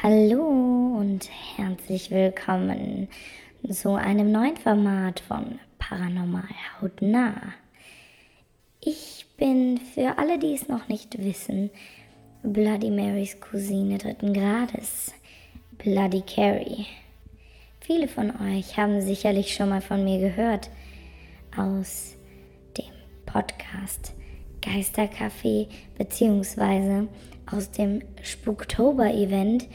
Hallo und herzlich willkommen zu einem neuen Format von Paranormal Hautnah. Ich bin für alle, die es noch nicht wissen, Bloody Marys Cousine dritten Grades, Bloody Carrie. Viele von euch haben sicherlich schon mal von mir gehört aus dem Podcast Geistercafé beziehungsweise aus dem Spooktober-Event,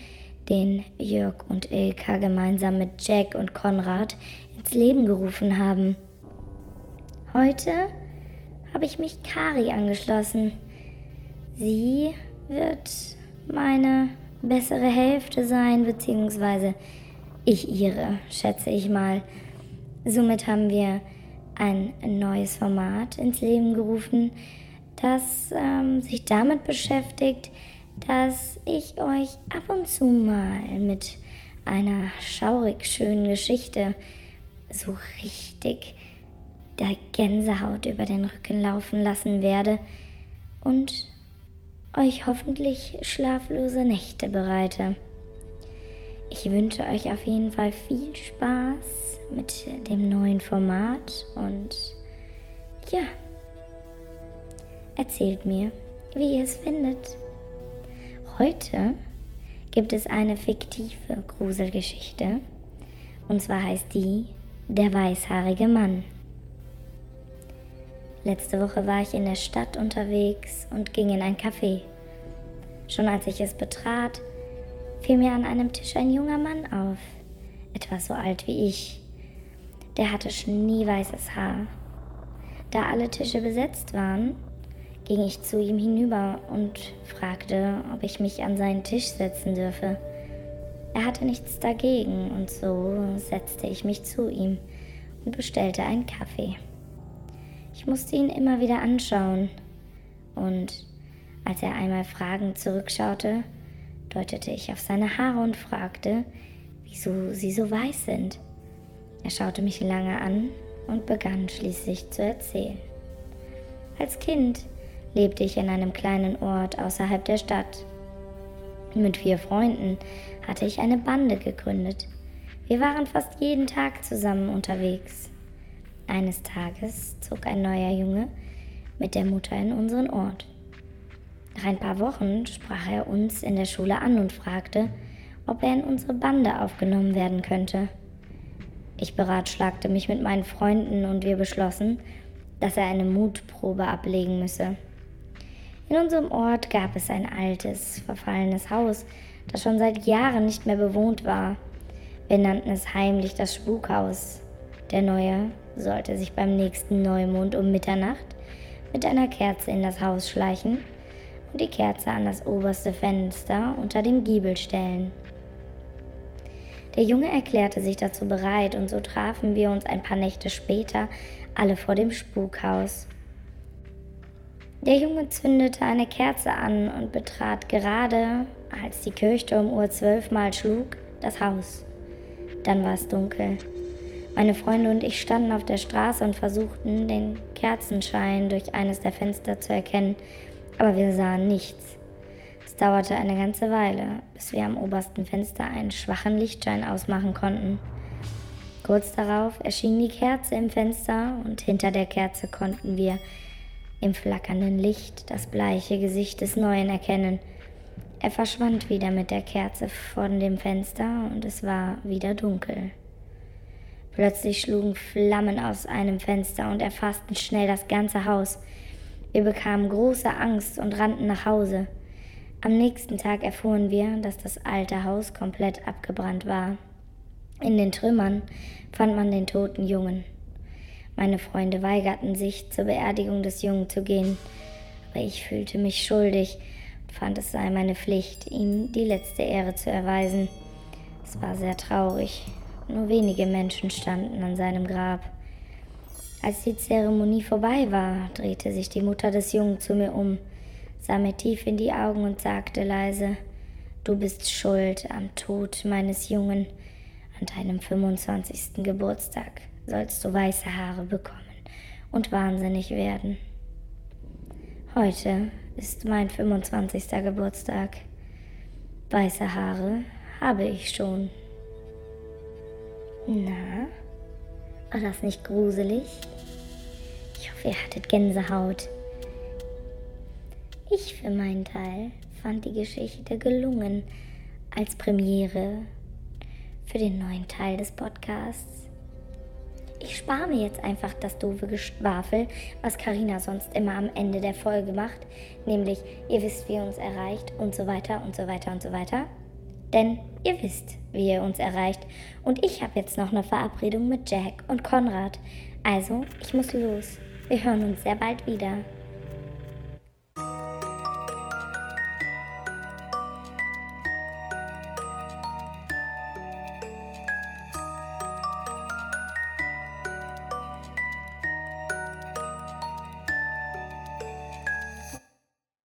den Jörg und Ilka gemeinsam mit Jack und Konrad ins Leben gerufen haben. Heute habe ich mich Kari angeschlossen. Sie wird meine bessere Hälfte sein, beziehungsweise ich ihre, schätze ich mal. Somit haben wir ein neues Format ins Leben gerufen, das ähm, sich damit beschäftigt, dass ich euch ab und zu mal mit einer schaurig schönen Geschichte so richtig der Gänsehaut über den Rücken laufen lassen werde und euch hoffentlich schlaflose Nächte bereite. Ich wünsche euch auf jeden Fall viel Spaß mit dem neuen Format und ja, Erzählt mir, wie ihr es findet. Heute gibt es eine fiktive Gruselgeschichte. Und zwar heißt die Der weißhaarige Mann. Letzte Woche war ich in der Stadt unterwegs und ging in ein Café. Schon als ich es betrat, fiel mir an einem Tisch ein junger Mann auf, etwas so alt wie ich. Der hatte schneeweißes Haar. Da alle Tische besetzt waren, ging ich zu ihm hinüber und fragte, ob ich mich an seinen Tisch setzen dürfe. Er hatte nichts dagegen und so setzte ich mich zu ihm und bestellte einen Kaffee. Ich musste ihn immer wieder anschauen und als er einmal fragend zurückschaute, deutete ich auf seine Haare und fragte, wieso sie so weiß sind. Er schaute mich lange an und begann schließlich zu erzählen. Als Kind lebte ich in einem kleinen Ort außerhalb der Stadt. Mit vier Freunden hatte ich eine Bande gegründet. Wir waren fast jeden Tag zusammen unterwegs. Eines Tages zog ein neuer Junge mit der Mutter in unseren Ort. Nach ein paar Wochen sprach er uns in der Schule an und fragte, ob er in unsere Bande aufgenommen werden könnte. Ich beratschlagte mich mit meinen Freunden und wir beschlossen, dass er eine Mutprobe ablegen müsse. In unserem Ort gab es ein altes, verfallenes Haus, das schon seit Jahren nicht mehr bewohnt war. Wir nannten es heimlich das Spukhaus. Der Neue sollte sich beim nächsten Neumond um Mitternacht mit einer Kerze in das Haus schleichen und die Kerze an das oberste Fenster unter dem Giebel stellen. Der Junge erklärte sich dazu bereit und so trafen wir uns ein paar Nächte später alle vor dem Spukhaus. Der Junge zündete eine Kerze an und betrat gerade, als die Kirchturmuhr zwölfmal schlug, das Haus. Dann war es dunkel. Meine Freunde und ich standen auf der Straße und versuchten, den Kerzenschein durch eines der Fenster zu erkennen, aber wir sahen nichts. Es dauerte eine ganze Weile, bis wir am obersten Fenster einen schwachen Lichtschein ausmachen konnten. Kurz darauf erschien die Kerze im Fenster und hinter der Kerze konnten wir im flackernden Licht das bleiche Gesicht des Neuen erkennen. Er verschwand wieder mit der Kerze vor dem Fenster und es war wieder dunkel. Plötzlich schlugen Flammen aus einem Fenster und erfassten schnell das ganze Haus. Wir bekamen große Angst und rannten nach Hause. Am nächsten Tag erfuhren wir, dass das alte Haus komplett abgebrannt war. In den Trümmern fand man den toten Jungen. Meine Freunde weigerten sich, zur Beerdigung des Jungen zu gehen, aber ich fühlte mich schuldig und fand es sei meine Pflicht, ihm die letzte Ehre zu erweisen. Es war sehr traurig. Nur wenige Menschen standen an seinem Grab. Als die Zeremonie vorbei war, drehte sich die Mutter des Jungen zu mir um, sah mir tief in die Augen und sagte leise, Du bist schuld am Tod meines Jungen an deinem 25. Geburtstag sollst du weiße Haare bekommen und wahnsinnig werden. Heute ist mein 25. Geburtstag. Weiße Haare habe ich schon. Na, war das nicht gruselig? Ich hoffe, ihr hattet Gänsehaut. Ich für meinen Teil fand die Geschichte gelungen als Premiere für den neuen Teil des Podcasts. Ich spare mir jetzt einfach das doofe Geschwafel, was Karina sonst immer am Ende der Folge macht, nämlich ihr wisst, wie ihr uns erreicht und so weiter und so weiter und so weiter. Denn ihr wisst, wie ihr uns erreicht. Und ich habe jetzt noch eine Verabredung mit Jack und Konrad. Also, ich muss los. Wir hören uns sehr bald wieder.